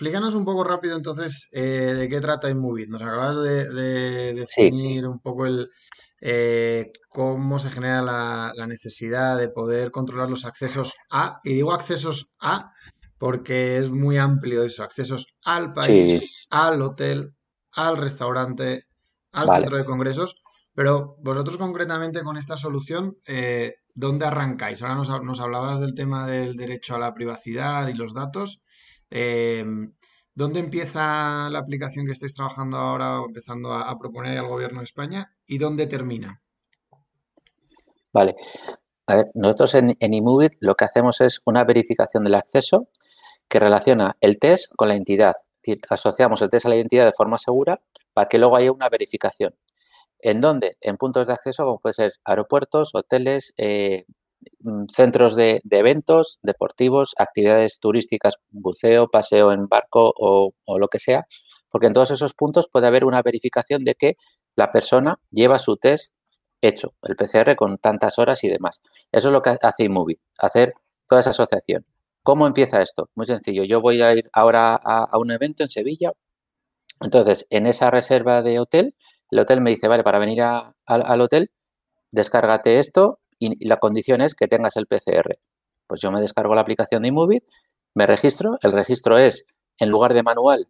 explícanos un poco rápido entonces eh, de qué trata InMovie. Nos acabas de, definir un poco el eh, cómo se genera la, necesidad de poder controlar los accesos a, y digo accesos a porque es muy amplio eso, accesos al país, al hotel, al restaurante, al centro de congresos. Pero vosotros concretamente con esta solución, eh, ¿dónde arrancáis? Ahora nos, hablabas del tema del derecho a la privacidad y los datos. Eh, ¿Dónde empieza la aplicación que estáis trabajando ahora o empezando a, proponer al gobierno de España y dónde termina? Vale. A ver, nosotros en, en lo que hacemos es una verificación del acceso que relaciona el test con la entidad. Es decir, asociamos el test a la identidad de forma segura para que luego haya una verificación. ¿En dónde? En puntos de acceso como puede ser aeropuertos, hoteles, eh, centros de, eventos deportivos, actividades turísticas, buceo, paseo en barco o, lo que sea, porque en todos esos puntos puede haber una verificación de que la persona lleva su test hecho, el PCR con tantas horas y demás. Eso es lo que hace iMovie, hacer toda esa asociación. ¿Cómo empieza esto? Muy sencillo. Yo voy a ir ahora a un evento en Sevilla. Entonces, en esa reserva de hotel, el hotel me dice, vale, para venir al hotel, descárgate esto y, la condición es que tengas el PCR. Pues yo me descargo la aplicación de iMovie, me registro, el registro es, en lugar de manual,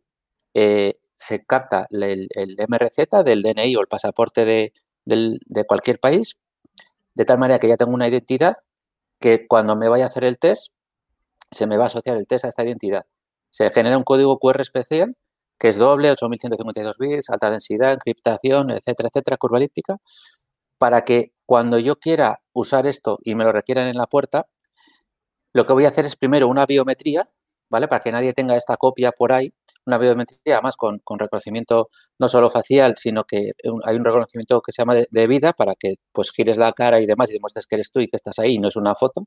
eh, se capta el, MRZ del DNI o el pasaporte de, de cualquier país, de tal manera que ya tengo una identidad que cuando me vaya a hacer el test, se me va a asociar el test a esta identidad. Se genera un código QR especial que es doble, 8152 bits, alta densidad, encriptación, etcétera, etcétera, curva elíptica, para que cuando yo quiera usar esto y me lo requieran en la puerta, lo que voy a hacer es primero una biometría, ¿vale? Para que nadie tenga esta copia por ahí, una biometría además con, reconocimiento no solo facial, sino que hay un reconocimiento que se llama de, vida para que pues gires la cara y demás y demuestres que eres tú y que estás ahí y no es una foto.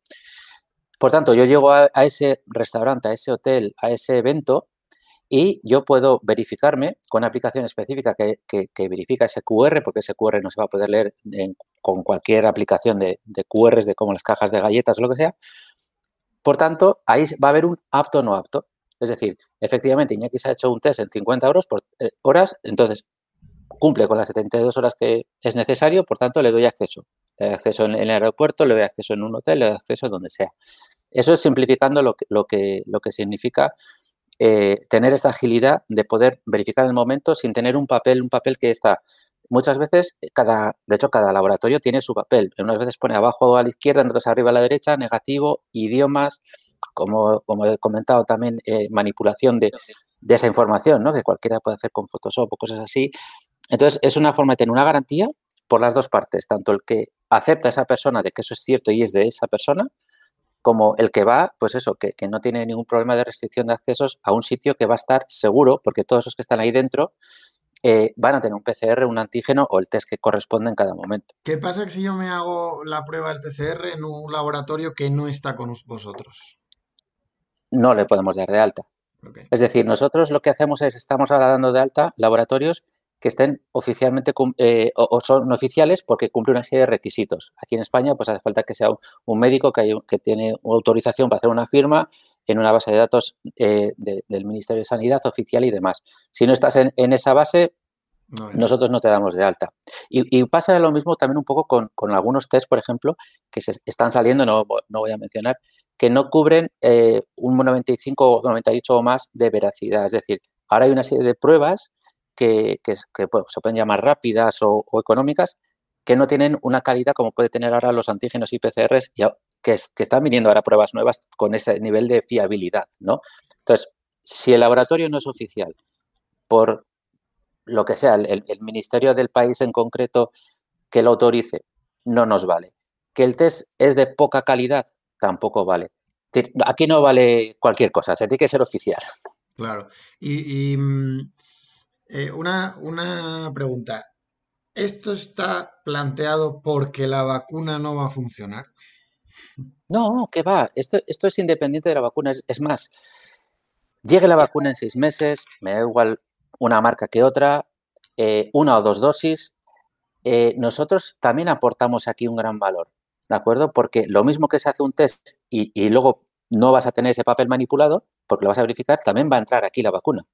Por tanto, yo llego a ese restaurante, a ese hotel, a ese evento y yo puedo verificarme con una aplicación específica que, verifica ese QR, porque ese QR no se va a poder leer con cualquier aplicación de, de QRs, de como las cajas de galletas o lo que sea. Por tanto, ahí va a haber un apto o no apto. Es decir, efectivamente, Iñaki se ha hecho un test en 50 euros por, eh, horas, entonces cumple con las 72 horas que es necesario, por tanto, le doy acceso. Le doy acceso en, el aeropuerto, le doy acceso en un hotel, le doy acceso donde sea. Eso es simplificando lo que, lo que, lo que significa eh, tener esta agilidad de poder verificar el momento sin tener un papel, un papel que está muchas veces, eh, cada, de hecho, cada laboratorio tiene su papel. Unas veces pone abajo a la izquierda, en otras arriba a la derecha, negativo, idiomas, como, como he comentado también, eh, manipulación de, de, esa información, ¿no? que cualquiera puede hacer con Photoshop o cosas así. Entonces, es una forma de tener una garantía por las dos partes, tanto el que acepta a esa persona de que eso es cierto y es de esa persona, como el que va, pues eso, que, no tiene ningún problema de restricción de accesos a un sitio que va a estar seguro, porque todos los que están ahí dentro eh, van a tener un PCR, un antígeno o el test que corresponde en cada momento. ¿Qué pasa si yo me hago la prueba del PCR en un laboratorio que no está con vosotros? No le podemos dar de alta. Es decir, nosotros lo que hacemos es, estamos ahora dando de alta laboratorios que estén oficialmente eh, o, son oficiales porque cumplen una serie de requisitos. Aquí en España pues hace falta que sea un, médico que, que, tiene una autorización para hacer una firma en una base de datos eh, del Ministerio de Sanidad oficial y demás. Si no estás en, esa base, nosotros no te damos de alta. Y, pasa lo mismo también un poco con, algunos test, por ejemplo, que se están saliendo, no, no voy a mencionar, que no cubren eh, un 95 o 98 o más de veracidad. Es decir, ahora hay una serie de pruebas que, se pueden llamar rápidas o, económicas, que no tienen una calidad como puede tener ahora los antígenos y PCRs, que, que están viniendo ahora pruebas nuevas con ese nivel de fiabilidad, ¿no? Entonces, si el laboratorio no es oficial, por lo que sea, el, ministerio del país en concreto que lo autorice, no nos vale. Que el test es de poca calidad, tampoco vale. Aquí no vale cualquier cosa, se tiene que ser oficial. Claro. y mm, eh, una, una pregunta. ¿Esto está planteado porque la vacuna no va a funcionar? No, que va. Esto, esto es independiente de la vacuna. Es, más, llegue la vacuna en seis meses, me da igual una marca que otra, eh, una o dos dosis. Eh, nosotros también aportamos aquí un gran valor, ¿de acuerdo? Porque lo mismo que se hace un test y, y luego no vas a tener ese papel manipulado, porque lo vas a verificar, también va a entrar aquí la vacuna.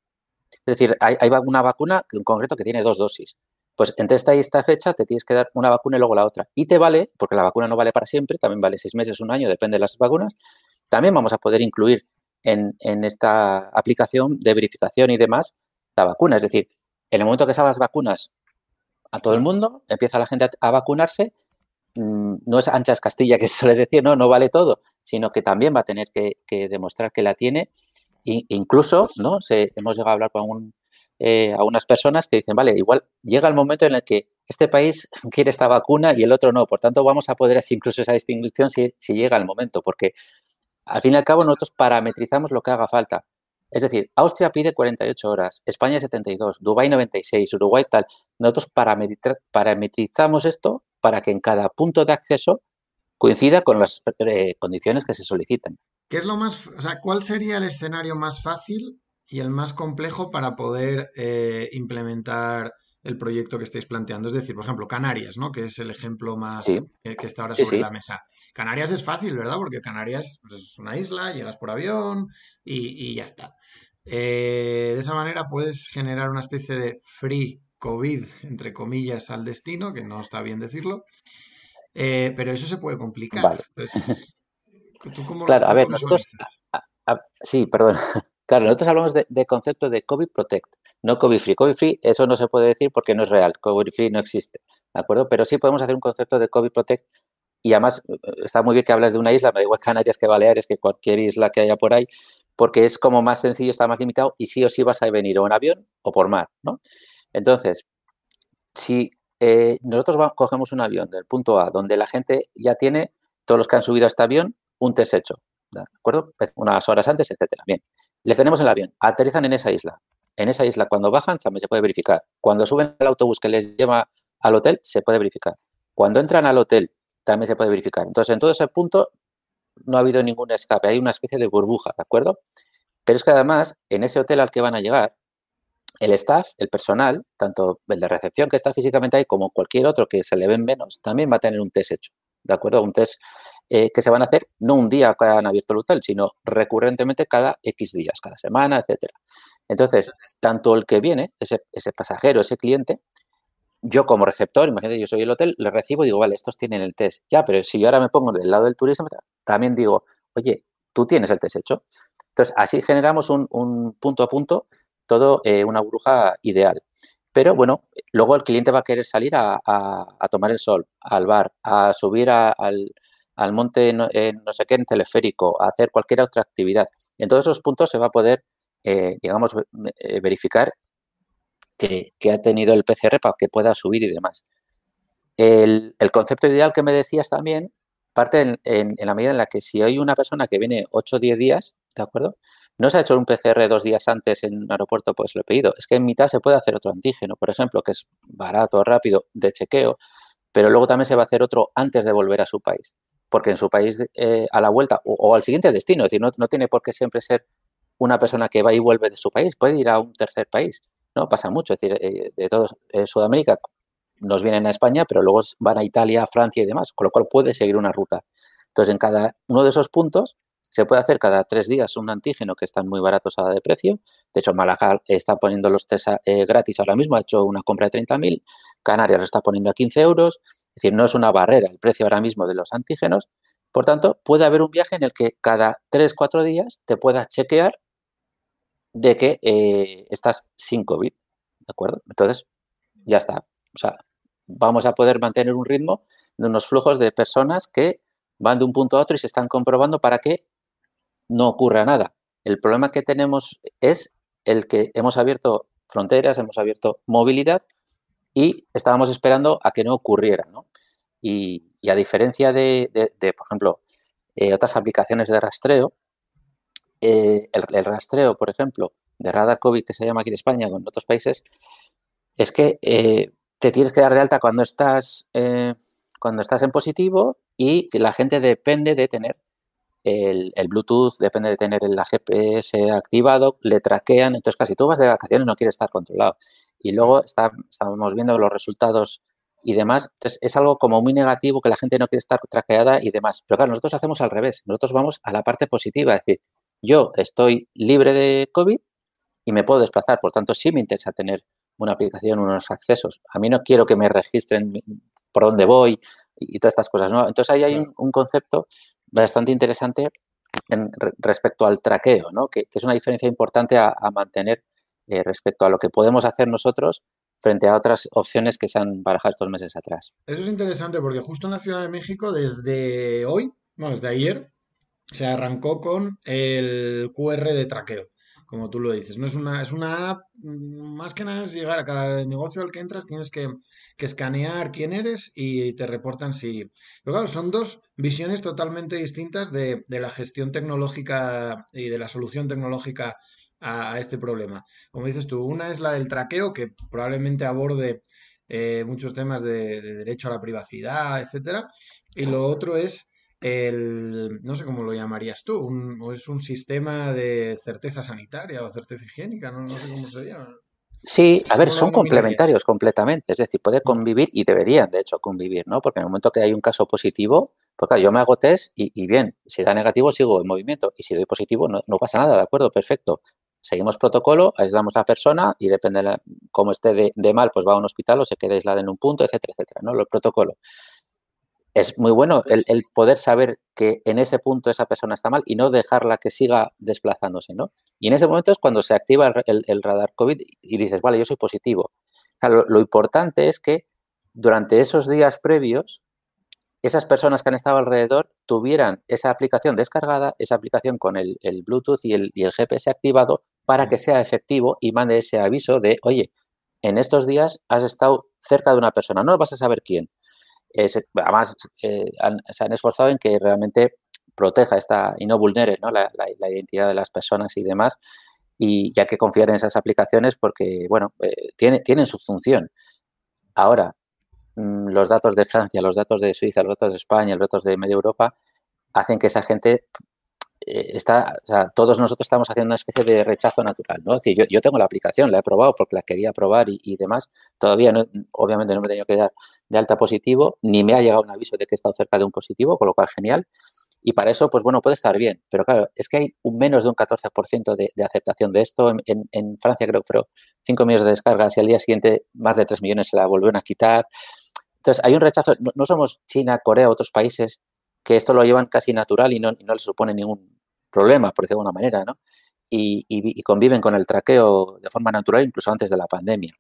Es decir, hay, una vacuna en concreto que tiene dos dosis. Pues entre esta y esta fecha te tienes que dar una vacuna y luego la otra. Y te vale, porque la vacuna no vale para siempre, también vale seis meses, un año, depende de las vacunas. También vamos a poder incluir en, esta aplicación de verificación y demás la vacuna. Es decir, en el momento que salgan las vacunas a todo el mundo, empieza la gente a, vacunarse, mm, no es anchas Castilla que se suele decir, no, no vale todo, sino que también va a tener que, demostrar que la tiene. Incluso, ¿no? Se, hemos llegado a hablar con un, eh, unas personas que dicen, vale, igual llega el momento en el que este país quiere esta vacuna y el otro no. Por tanto, vamos a poder hacer incluso esa distinción si, llega el momento, porque al fin y al cabo nosotros parametrizamos lo que haga falta. Es decir, Austria pide 48 horas, España 72, Dubái 96, Uruguay tal. Nosotros parametrizamos esto para que en cada punto de acceso coincida con las eh, condiciones que se solicitan. ¿Qué es lo más, o sea, cuál sería el escenario más fácil y el más complejo para poder eh, implementar el proyecto que estáis planteando. Es decir, por ejemplo, Canarias, ¿no? Que es el ejemplo más que, está ahora sobre la mesa. Canarias es fácil, ¿verdad? Porque Canarias pues, es una isla, llegas por avión y, ya está. Eh, de esa manera puedes generar una especie de free COVID, entre comillas, al destino, que no está bien decirlo. Eh, pero eso se puede complicar. Claro, a ver, sí, perdón. Claro, nosotros hablamos de, concepto de COVID Protect, no COVID Free. COVID Free, eso no se puede decir porque no es real. COVID Free no existe, ¿de acuerdo? Pero sí podemos hacer un concepto de COVID Protect y además eh, está muy bien que hables de una isla, me da igual Canarias que Baleares, que cualquier isla que haya por ahí, porque es como más sencillo, está más limitado y sí o sí vas a venir o en avión o por mar, ¿no? Entonces, si eh, nosotros cogemos un avión del punto A, donde la gente ya tiene, todos los que han subido a este avión, un test hecho, ¿de acuerdo? Pues unas horas antes, etcétera. Bien, les tenemos en el avión, aterrizan en esa isla. En esa isla, cuando bajan, también se puede verificar. Cuando suben al autobús que les lleva al hotel, se puede verificar. Cuando entran al hotel, también se puede verificar. Entonces, en todo ese punto, no ha habido ningún escape. Hay una especie de burbuja, ¿de acuerdo? Pero es que además, en ese hotel al que van a llegar, el staff, el personal, tanto el de recepción que está físicamente ahí como cualquier otro que se le ven menos, también va a tener un test hecho. ¿De acuerdo? Un test eh, que se van a hacer no un día que han abierto el hotel, sino recurrentemente cada X días, cada semana, etcétera. Entonces, tanto el que viene, ese, pasajero, ese cliente, yo como receptor, imagínate, yo soy el hotel, le recibo y digo, vale, estos tienen el test. Ya, pero si yo ahora me pongo del lado del turismo, también digo, oye, tú tienes el test hecho. Entonces, así generamos un, punto a punto, todo eh, una bruja ideal. Pero bueno, luego el cliente va a querer salir a, tomar el sol, al bar, a subir al, monte no, sé qué en teleférico, a hacer cualquier otra actividad. En todos esos puntos se va a poder, eh, digamos, eh, verificar que, ha tenido el PCR para que pueda subir y demás. El, concepto ideal que me decías también parte en, en, la medida en la que si hay una persona que viene 8 o 10 días, ¿de acuerdo? No se ha hecho un PCR dos días antes en un aeropuerto, pues lo he pedido. Es que en mitad se puede hacer otro antígeno, por ejemplo, que es barato, rápido, de chequeo, pero luego también se va a hacer otro antes de volver a su país. Porque en su país, eh, a la vuelta o, al siguiente destino, es decir, no, tiene por qué siempre ser una persona que va y vuelve de su país, puede ir a un tercer país, ¿no? Pasa mucho, es decir, eh, de todos eh, Sudamérica nos vienen a España, pero luego van a Italia, Francia y demás, con lo cual puede seguir una ruta. Entonces, en cada uno de esos puntos se puede hacer cada tres días un antígeno que están muy baratos a de precio. De hecho, Málaga está poniendo los test eh, gratis ahora mismo, ha hecho una compra de 30.000. Canarias lo está poniendo a 15 euros. Es decir, no es una barrera el precio ahora mismo de los antígenos. Por tanto, puede haber un viaje en el que cada tres, cuatro días te puedas chequear de que eh, estás sin COVID. ¿De acuerdo? Entonces, ya está. O sea, vamos a poder mantener un ritmo de unos flujos de personas que van de un punto a otro y se están comprobando para que no ocurra nada. El problema que tenemos es el que hemos abierto fronteras, hemos abierto movilidad y estábamos esperando a que no ocurriera. Y, a diferencia de, por ejemplo, eh, otras aplicaciones de rastreo, eh, el, rastreo, por ejemplo, de radar COVID que se llama aquí en España o en otros países, es que eh, te tienes que dar de alta cuando estás, cuando estás en positivo y la gente depende de tener el, Bluetooth depende de tener el GPS activado, le traquean, entonces casi tú vas de vacaciones no quieres estar controlado. Y luego está, estamos viendo los resultados y demás. Entonces es algo como muy negativo que la gente no quiere estar traqueada y demás. Pero claro, nosotros hacemos al revés. Nosotros vamos a la parte positiva, es decir, yo estoy libre de COVID y me puedo desplazar. Por tanto, sí me interesa tener una aplicación, unos accesos. A mí no quiero que me registren por dónde voy y, todas estas cosas. ¿no? Entonces ahí hay un, concepto bastante interesante en, respecto al traqueo, ¿no? que, es una diferencia importante a, mantener eh, respecto a lo que podemos hacer nosotros frente a otras opciones que se han barajado estos meses atrás. Eso es interesante porque justo en la Ciudad de México, desde hoy, no, desde ayer, se arrancó con el QR de traqueo, como tú lo dices. No es una, es una app, mm, más que nada es llegar a cada negocio al que entras, tienes que, escanear quién eres y te reportan si. Pero claro, son dos visiones totalmente distintas de, de la gestión tecnológica y de la solución tecnológica a, este problema. Como dices tú, una es la del traqueo, que probablemente aborde eh, muchos temas de, derecho a la privacidad, etcétera. Y lo otro es el, no sé cómo lo llamarías tú, un, o es un sistema de certeza sanitaria o certeza higiénica, no, sé cómo se llama. Sí, a ver, son complementarios completamente, es decir, puede convivir y deberían, de hecho, convivir, ¿no? Porque en el momento que hay un caso positivo, pues claro, yo me hago test y, bien, si da negativo sigo en movimiento y si doy positivo no, no, pasa nada, ¿de acuerdo? Perfecto seguimos protocolo, aislamos a la persona y depende de cómo esté de, mal, pues va a un hospital o se queda aislada en un punto, etcétera, etcétera, ¿no? El protocolo. Es muy bueno el, poder saber que en ese punto esa persona está mal y no dejarla que siga desplazándose, ¿no? Y en ese momento es cuando se activa el, radar COVID y dices, vale, yo soy positivo. Claro, lo importante es que durante esos días previos esas personas que han estado alrededor tuvieran esa aplicación descargada, esa aplicación con el, Bluetooth y el, GPS activado para que sea efectivo y mande ese aviso de, oye, en estos días has estado cerca de una persona, no vas a saber quién. Además, eh, se han esforzado en que realmente proteja esta y no vulnere La, identidad de las personas y demás. Y ya que confiar en esas aplicaciones porque, bueno, eh, tiene, tienen su función. Ahora, Mm, los datos de Francia, los datos de Suiza, los datos de España, los datos de media Europa, hacen que esa gente está, o sea, todos nosotros estamos haciendo una especie de rechazo natural, ¿no? Decir, yo, tengo la aplicación, la he probado porque la quería probar y, demás, todavía no, obviamente no me he tenido que dar de alta positivo, ni me ha llegado un aviso de que he estado cerca de un positivo, con lo cual genial. Y para eso, pues bueno, puede estar bien. Pero claro, es que hay un menos de un 14% de, de aceptación de esto. En, en, Francia creo que fueron 5 millones de descargas y al día siguiente más de 3 millones se la volvieron a quitar. Entonces, hay un rechazo, no, somos China, Corea, otros países que esto lo llevan casi natural y no, no les supone ningún problema, por decirlo de alguna manera, ¿no? Y, conviven con el traqueo de forma natural incluso antes de la pandemia.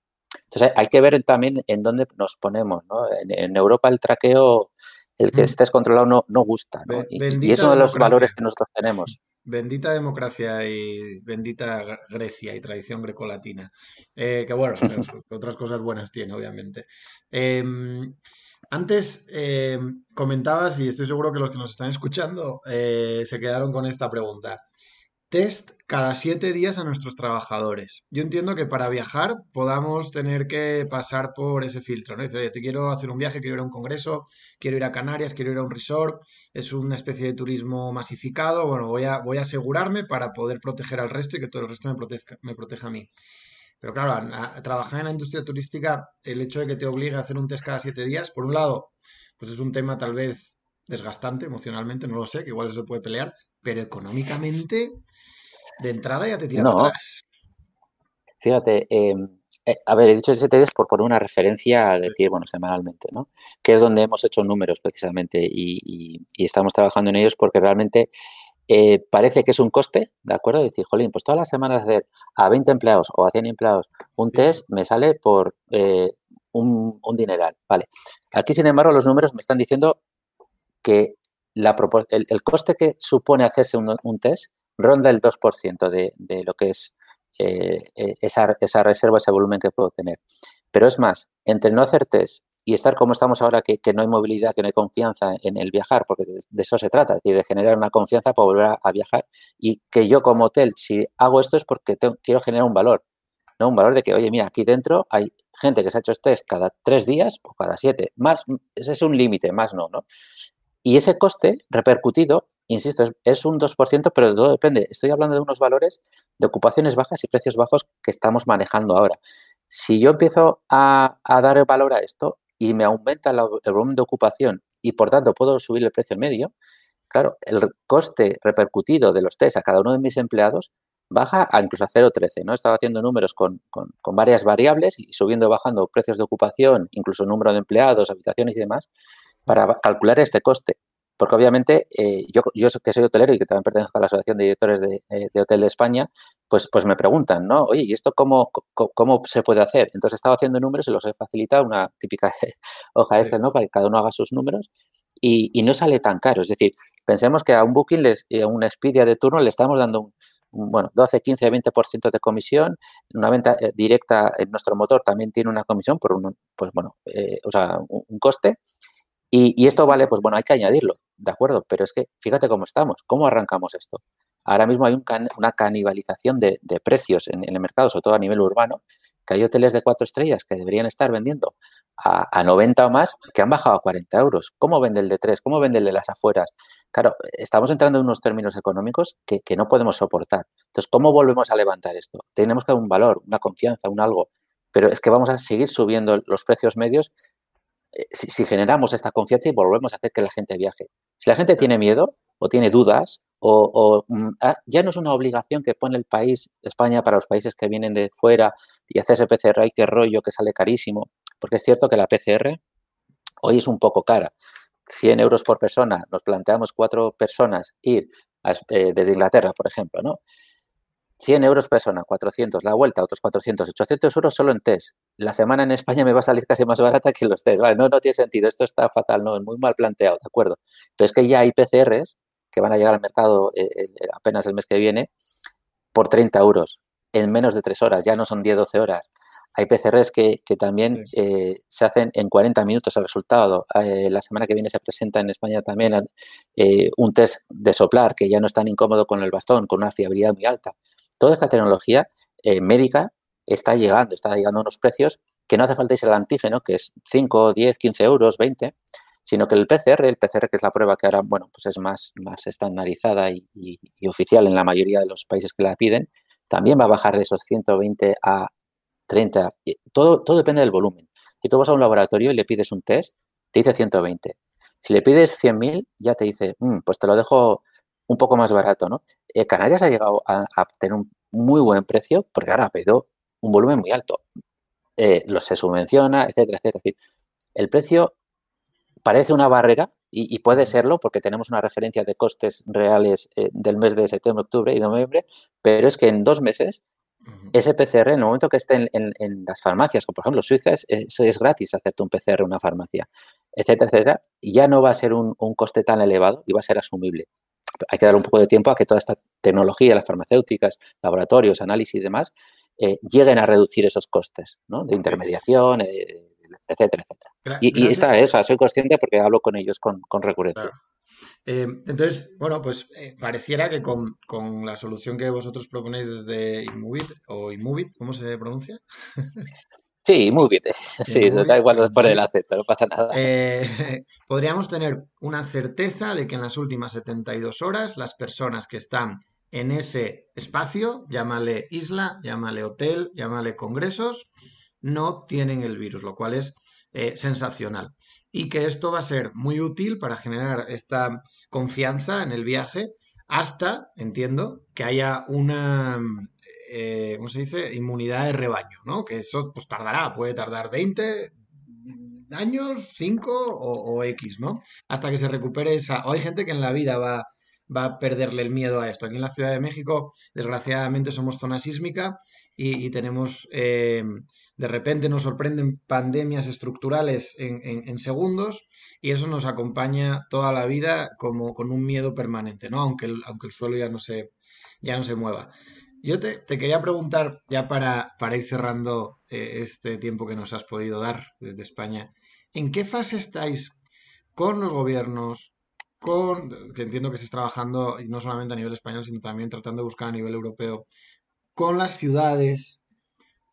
Entonces, hay que ver también en dónde nos ponemos, ¿no? En, Europa el traqueo, el que mm. estés controlado no, no gusta, ¿no? Y, es uno de los valores que nosotros tenemos. Bendita democracia y bendita Grecia y tradición grecolatina. Eh, que bueno, otras cosas buenas tiene, obviamente. Em, antes em, comentabas, y estoy seguro que los que nos están escuchando eh, se quedaron con esta pregunta test cada siete días a nuestros trabajadores. Yo entiendo que para viajar podamos tener que pasar por ese filtro, ¿no? Dice, oye, te quiero hacer un viaje, quiero ir a un congreso, quiero ir a Canarias, quiero ir a un resort, es una especie de turismo masificado, bueno, voy a, voy a asegurarme para poder proteger al resto y que todo el resto me proteja, me proteja a mí. Pero claro, a, trabajar en la industria turística, el hecho de que te obligue a hacer un test cada siete días, por un lado, pues es un tema tal vez desgastante emocionalmente, no lo sé, que igual eso se puede pelear, pero económicamente, de entrada ya te tira no. atrás. Fíjate, em, eh, a ver, he dicho 7 días por poner una referencia a decir, bueno, semanalmente, ¿no? Que es donde hemos hecho números precisamente y, estamos trabajando en ellos porque realmente eh, parece que es un coste, ¿de acuerdo? Decir, jolín, pues todas las semanas hacer a 20 empleados o a 100 empleados un test me sale por eh, un, un, dineral, ¿vale? Aquí, sin embargo, los números me están diciendo que la, el, el, coste que supone hacerse un, test ronda el 2% de, de, lo que es eh, esa, esa, reserva, ese volumen que puedo tener. Pero es más, entre no hacer test y estar como estamos ahora, que, que no hay movilidad, que no hay confianza en el viajar, porque de, eso se trata, de generar una confianza para volver a, viajar y que yo como hotel, si hago esto es porque quiero generar un valor, ¿no? Un valor de que, oye, mira, aquí dentro hay gente que se ha hecho test cada tres días o cada siete, más, ese es un límite, más no, ¿no? Y ese coste repercutido, insisto, es, un 2%, pero de todo depende. Estoy hablando de unos valores de ocupaciones bajas y precios bajos que estamos manejando ahora. Si yo empiezo a, dar valor a esto y me aumenta el volumen de ocupación y por tanto puedo subir el precio medio, claro, el coste repercutido de los test a cada uno de mis empleados baja a incluso a 0,13, ¿no? Estaba haciendo números con, con, varias variables y subiendo y bajando precios de ocupación, incluso número de empleados, habitaciones y demás, para calcular este coste. Porque obviamente eh, yo, yo que soy hotelero y que también pertenezco a la Asociación de Directores de, eh, Hotel de España, pues, pues me preguntan, ¿no? Oye, ¿y esto cómo, cómo, se puede hacer? Entonces he estado haciendo números y los he facilitado, una típica hoja Excel, ¿no? Para que cada uno haga sus números y, y, no sale tan caro. Es decir, pensemos que a un Booking, les, a un Expedia de turno le estamos dando un, bueno, 12, 15, 20% de comisión. Una venta eh, directa en nuestro motor también tiene una comisión por un, pues bueno, o sea, un, coste. Y, y, esto vale, pues bueno, hay que añadirlo de acuerdo, pero es que fíjate cómo estamos, cómo arrancamos esto. Ahora mismo hay una canibalización de, precios en, el mercado, sobre todo a nivel urbano, que hay hoteles de cuatro estrellas que deberían estar vendiendo a, 90 o más que han bajado a 40 euros. ¿Cómo vende el de tres? ¿Cómo vende el de las afueras? Claro, estamos entrando en unos términos económicos que, no podemos soportar. Entonces, ¿cómo volvemos a levantar esto? Tenemos que dar un valor, una confianza, un algo, pero es que vamos a seguir subiendo los precios medios eh, si, generamos esta confianza y volvemos a hacer que la gente viaje. Si la gente tiene miedo o tiene dudas, o, mm, ah, ya no es una obligación que pone el país, España, para los países que vienen de fuera y hacerse PCR, y qué rollo, que sale carísimo, porque es cierto que la PCR hoy es un poco cara. 100 euros por persona, nos planteamos cuatro personas ir eh, desde Inglaterra, por ejemplo, ¿no? 100 euros persona, 400, la vuelta, otros 400, 800 euros solo en test. La semana en España me va a salir casi más barata que los test. Vale, no, no tiene sentido, esto está fatal, no, es muy mal planteado, ¿de acuerdo? Pero es que ya hay PCRs que van a llegar al mercado eh, apenas el mes que viene por 30 euros en menos de 3 horas, ya no son 10-12 horas. Hay PCRs que, también eh, se hacen en 40 minutos el resultado. Eh, la semana que viene se presenta en España también un test de soplar que ya no es tan incómodo con el bastón, con una fiabilidad muy alta toda esta tecnología eh, médica está llegando, está llegando a unos precios que no hace falta irse al antígeno, que es 5, 10, 15 euros, 20, sino que el PCR, el PCR que es la prueba que ahora, bueno, pues es más, más estandarizada y, oficial en la mayoría de los países que la piden, también va a bajar de esos 120 a 30. Todo, todo depende del volumen. Si tú vas a un laboratorio y le pides un test, te dice 120. Si le pides 100.000, ya te dice, mm, pues te lo dejo un poco más barato, ¿no? Eh, Canarias ha llegado a, tener un muy buen precio porque ahora ha pedido un volumen muy alto. Eh, lo se subvenciona, etcétera, etcétera. Es decir, el precio parece una barrera y, puede serlo porque tenemos una referencia de costes reales eh, del mes de septiembre, octubre y noviembre, pero es que en dos meses ese PCR, en el momento que esté en, las farmacias, como por ejemplo Suiza, es, es, gratis hacerte un PCR en una farmacia, etcétera, etcétera, ya no va a ser un, un coste tan elevado y va a ser asumible hay que dar un poco de tiempo a que toda esta tecnología, las farmacéuticas, laboratorios, análisis y demás, eh, lleguen a reducir esos costes de intermediación, eh, etcétera, etcétera. y, está, eh, soy consciente porque hablo con ellos con, recurrencia. entonces, bueno, pues pareciera que con, la solución que vosotros proponéis desde Inmovit o Inmovit, ¿cómo se pronuncia? Sí, muy bien. Sí, da igual después del acento, no pasa nada. Eh, podríamos tener una certeza de que en las últimas 72 horas las personas que están en ese espacio, llámale isla, llámale hotel, llámale congresos, no tienen el virus, lo cual es eh, sensacional. Y que esto va a ser muy útil para generar esta confianza en el viaje hasta, entiendo, que haya una eh, ¿cómo se dice? Inmunidad de rebaño, ¿no? Que eso pues tardará, puede tardar 20 años, 5 o, X, ¿no? Hasta que se recupere esa... O hay gente que en la vida va, va a perderle el miedo a esto. Aquí en la Ciudad de México, desgraciadamente, somos zona sísmica y, tenemos... Eh, de repente nos sorprenden pandemias estructurales en, segundos y eso nos acompaña toda la vida como con un miedo permanente, ¿no? Aunque el, aunque el suelo ya no se, ya no se mueva. Yo te, quería preguntar, ya para, para ir cerrando eh, este tiempo que nos has podido dar desde España, ¿en qué fase estáis con los gobiernos, con, que entiendo que estáis trabajando no solamente a nivel español, sino también tratando de buscar a nivel europeo, con las ciudades,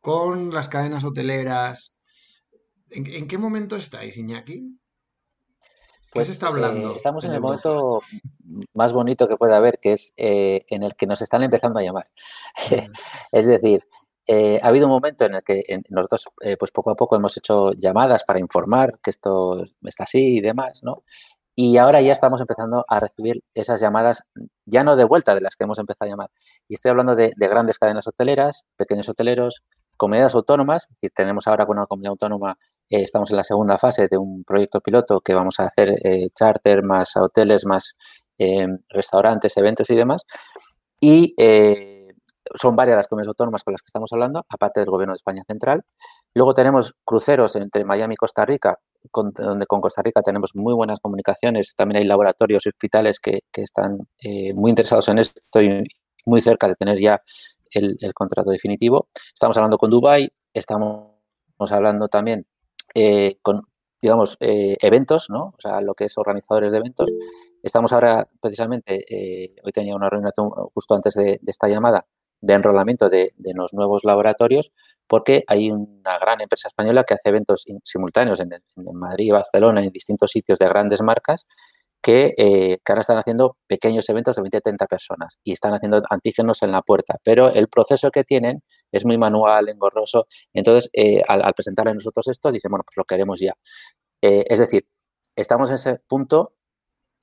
con las cadenas hoteleras? ¿En, en qué momento estáis, Iñaki? Pues está hablando? Eh, estamos en el momento más bonito que puede haber, que es eh, en el que nos están empezando a llamar. es decir, eh, ha habido un momento en el que nosotros, pues poco a poco hemos hecho llamadas para informar que esto está así y demás, ¿no? Y ahora ya estamos empezando a recibir esas llamadas, ya no de vuelta de las que hemos empezado a llamar. Y estoy hablando de, grandes cadenas hoteleras, pequeños hoteleros, comunidades autónomas. Y tenemos ahora con una comunidad autónoma, eh, estamos en la segunda fase de un proyecto piloto que vamos a hacer eh, charter, más hoteles, más eh, restaurantes, eventos y demás. Y son varias las comunidades autónomas con las que estamos hablando, aparte del Gobierno de España Central. Luego tenemos cruceros entre Miami y Costa Rica, donde con Costa Rica tenemos muy buenas comunicaciones. También hay laboratorios y hospitales que, están eh, muy interesados en esto y muy cerca de tener ya el, contrato definitivo. Estamos hablando con Dubai, estamos hablando también eh, con, digamos, eh, eventos, ¿no? O sea, lo que es organizadores de eventos. Estamos ahora, precisamente, hoy tenía una reunión justo antes de esta llamada de enrolamiento de, los nuevos laboratorios, porque hay una gran empresa española que hace eventos simultáneos en, Madrid y Barcelona, en distintos sitios de grandes marcas, que, eh, ahora están haciendo pequeños eventos de 20 30 personas y están haciendo antígenos en la puerta. Pero el proceso que tienen es muy manual, engorroso. Entonces, eh, al, presentarle a nosotros esto, dicen, bueno, pues lo queremos ya. Eh, es decir, estamos en ese punto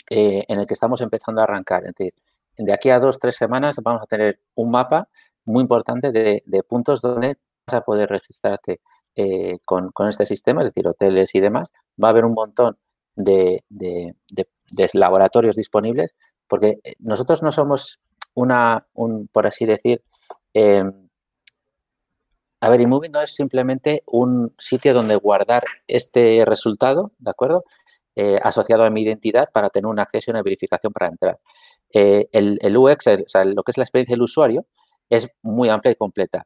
en el que estamos empezando a arrancar. Es decir, de aquí a dos, tres semanas vamos a tener un mapa muy importante de, puntos donde vas a poder registrarte con, este sistema, es decir, hoteles y demás. Va a haber un montón de, laboratorios disponibles porque eh, nosotros no somos una, un, por así decir, em, a ver, no es simplemente un sitio donde guardar este resultado, ¿de acuerdo? Eh, asociado a mi identidad para tener un acceso y una verificación para entrar. Eh, el, UX, o sea, lo que es la experiencia del usuario, es muy amplia y completa.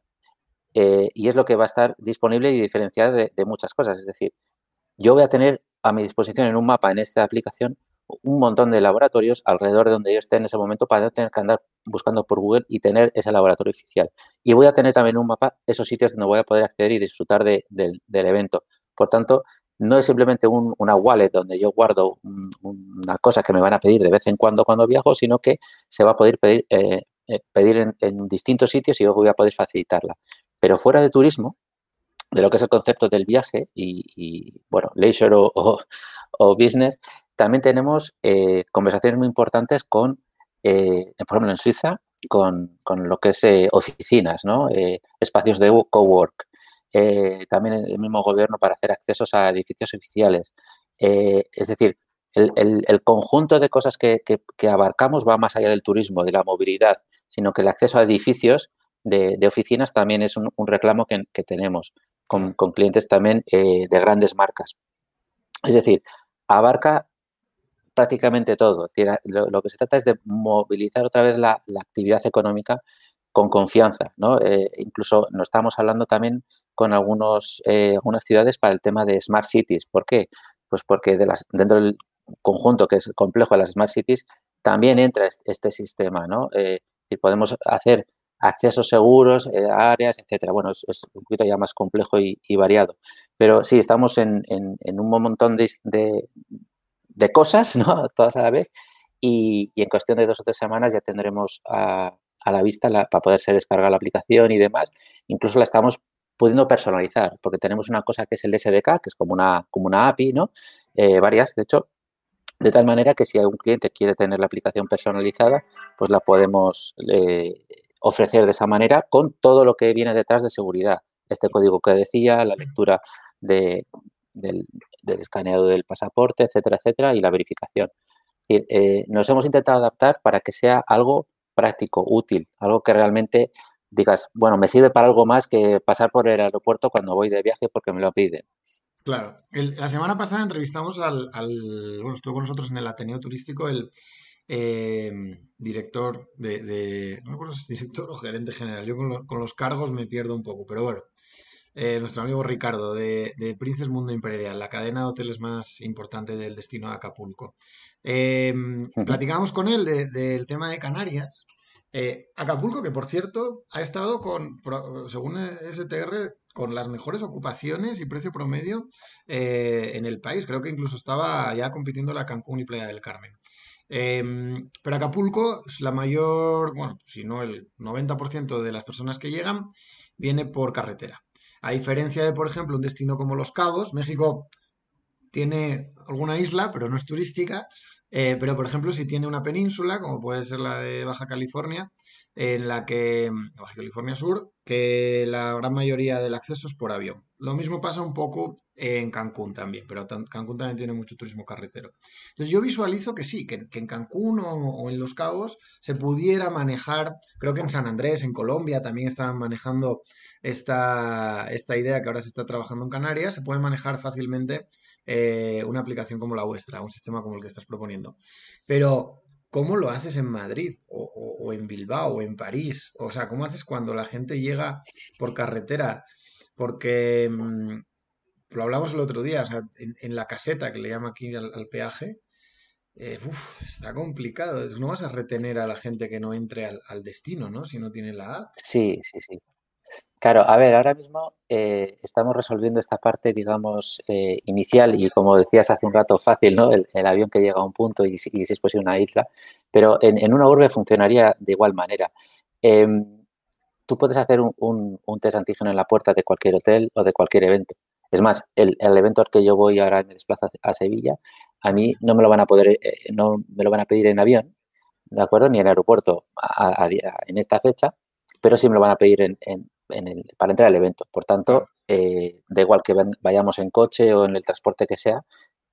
Eh, y es lo que va a estar disponible y diferenciada de, muchas cosas. Es decir, yo voy a tener a mi disposición en un mapa en esta aplicación un montón de laboratorios alrededor de donde yo esté en ese momento para no tener que andar buscando por Google y tener ese laboratorio oficial. Y voy a tener también un mapa esos sitios donde voy a poder acceder y disfrutar del evento. Por tanto, no es simplemente una wallet donde yo guardo una cosa que me van a pedir de vez en cuando cuando viajo, sino que se va a poder pedir, eh, eh, pedir en, distintos sitios y yo voy a poder facilitarla. Pero fuera de turismo, de lo que es el concepto del viaje y, bueno, leisure o, business, también tenemos eh, conversaciones muy importantes con, por ejemplo, en Suiza, con, con lo que es oficinas, ¿no? espacios de cowork, eh, también el mismo gobierno para hacer accesos a edificios oficiales. Eh, es decir, el, conjunto de cosas que, abarcamos va más allá del turismo, de la movilidad, sino que el acceso a edificios de, oficinas también es un, reclamo que, tenemos con, clientes también eh, de grandes marcas. Es decir, abarca prácticamente todo. lo, que se trata es de movilizar otra vez la, actividad económica con confianza. ¿no? Eh, incluso nos estamos hablando también con algunos, eh, algunas ciudades para el tema de Smart Cities. ¿Por qué? Pues porque de las, dentro del conjunto que es complejo de las Smart Cities también entra este, sistema. ¿no? Eh, y podemos hacer accesos seguros, áreas, etcétera. Bueno, es, un poquito ya más complejo y, variado. Pero sí, estamos en, un montón de, cosas, ¿no? Todas a la vez. Y, en cuestión de dos o tres semanas ya tendremos a, a la vista para poderse descargar la aplicación y demás. Incluso la estamos pudiendo personalizar, porque tenemos una cosa que es el SDK, que es como una, como una API, ¿no? Eh, varias, de hecho, de tal manera que si algún cliente quiere tener la aplicación personalizada, pues la podemos eh, ofrecer de esa manera con todo lo que viene detrás de seguridad. Este código que decía, la lectura del, escaneado del pasaporte, etcétera, etcétera, y la verificación. Eh, nos hemos intentado adaptar para que sea algo práctico, útil, algo que realmente digas, bueno, me sirve para algo más que pasar por el aeropuerto cuando voy de viaje porque me lo piden. Claro. la semana pasada entrevistamos al, bueno, estuvo con nosotros en el Ateneo Turístico el eh, director de, no me acuerdo si es director o gerente general, yo con, los cargos me pierdo un poco, pero bueno, eh, nuestro amigo Ricardo de, de Princes Mundo Imperial, la cadena de hoteles más importante del destino de Acapulco. Em, platicamos con él del tema de Canarias. Eh, Acapulco, que por cierto ha estado con, según STR, con las mejores ocupaciones y precio promedio eh, en el país. Creo que incluso estaba ya compitiendo la Cancún y Playa del Carmen. Em, pero Acapulco, la mayor, bueno, si no el 90% de las personas que llegan, viene por carretera. A diferencia de, por ejemplo, un destino como Los Cabos, México tiene alguna isla, pero no es turística. Eh, pero, por ejemplo, si tiene una península, como puede ser la de Baja California, en la que, Baja California Sur, que la gran mayoría del acceso es por avión. Lo mismo pasa un poco en Cancún también, pero Cancún también tiene mucho turismo carretero. Entonces yo visualizo que sí, que, en Cancún o, en Los Cabos se pudiera manejar, creo que en San Andrés, en Colombia también estaban manejando esta, esta idea que ahora se está trabajando en Canarias, se puede manejar fácilmente eh, una aplicación como la vuestra, un sistema como el que estás proponiendo. Pero ¿cómo lo haces en Madrid o, en Bilbao o en París? O sea, ¿cómo haces cuando la gente llega por carretera? Porque mm, lo hablamos el otro día, o sea, en, la caseta que le llama aquí al, peaje, eh, está complicado. No vas a retener a la gente que no entre al, destino, ¿no? Si no tiene la app. Sí, sí, sí. Claro, a ver, ahora mismo eh, estamos resolviendo esta parte, digamos, eh, inicial y como decías hace un rato, fácil, ¿no? El, avión que llega a un punto y, si es posible una isla, pero en, una urbe funcionaría de igual manera. Em, tú puedes hacer un, test antígeno en la puerta de cualquier hotel o de cualquier evento. Es más, el, evento al que yo voy ahora me desplazo a Sevilla, a mí no me lo van a poder, eh, no me lo van a pedir en avión, ¿de acuerdo? Ni en aeropuerto en esta fecha, pero sí me lo van a pedir en, para entrar al evento. Por tanto, eh, da igual que vayamos en coche o en el transporte que sea,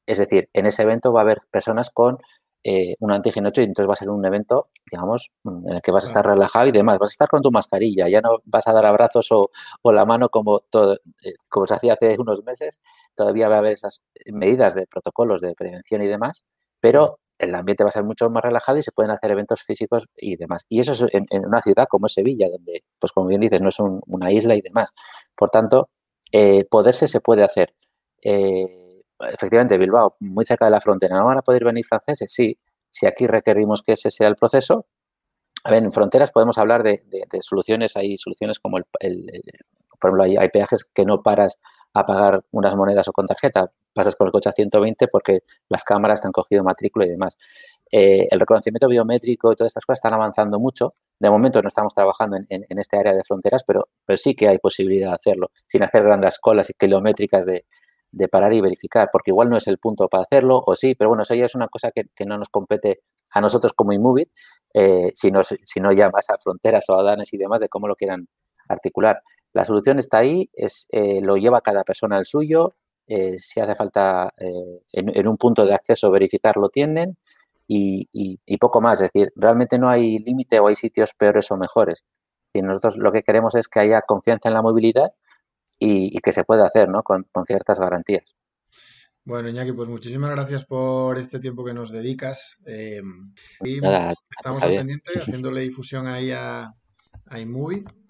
es decir, en ese evento va a haber personas con eh, un antígeno 8 y entonces va a ser un evento, digamos, en el que vas a estar relajado y demás. Vas a estar con tu mascarilla, ya no vas a dar abrazos o, la mano como, todo, eh, como se hacía hace unos meses. Todavía va a haber esas medidas de protocolos de prevención y demás, pero el ambiente va a ser mucho más relajado y se pueden hacer eventos físicos y demás. Y eso es en, una ciudad como Sevilla, donde, pues como bien dices, no es una isla y demás. Por tanto, eh, poderse se puede hacer. Eh, efectivamente, Bilbao, muy cerca de la frontera, ¿no van a poder venir franceses? Sí, si aquí requerimos que ese sea el proceso. A ver, en fronteras podemos hablar de, soluciones, hay soluciones como el, por ejemplo, hay, peajes que no paras a pagar unas monedas o con tarjeta, pasas con el coche a 120 porque las cámaras te han cogido matrícula y demás. Eh, el reconocimiento biométrico y todas estas cosas están avanzando mucho. De momento no estamos trabajando en, este área de fronteras, pero, pero, sí que hay posibilidad de hacerlo, sin hacer grandes colas y kilométricas de, parar y verificar, porque igual no es el punto para hacerlo, o sí, pero bueno, eso ya es una cosa que, no nos compete a nosotros como Inmovit, eh, sino, sino ya más a fronteras o a danes y demás de cómo lo quieran articular. La solución está ahí, es, eh, lo lleva cada persona el suyo, eh, si hace falta eh, en, un punto de acceso verificar lo tienen y, poco más. Es decir, realmente no hay límite o hay sitios peores o mejores. Y nosotros lo que queremos es que haya confianza en la movilidad y, que se pueda hacer ¿no? con, ciertas garantías. Bueno, Iñaki, pues muchísimas gracias por este tiempo que nos dedicas. y estamos pendientes haciéndole difusión ahí a, a iMovie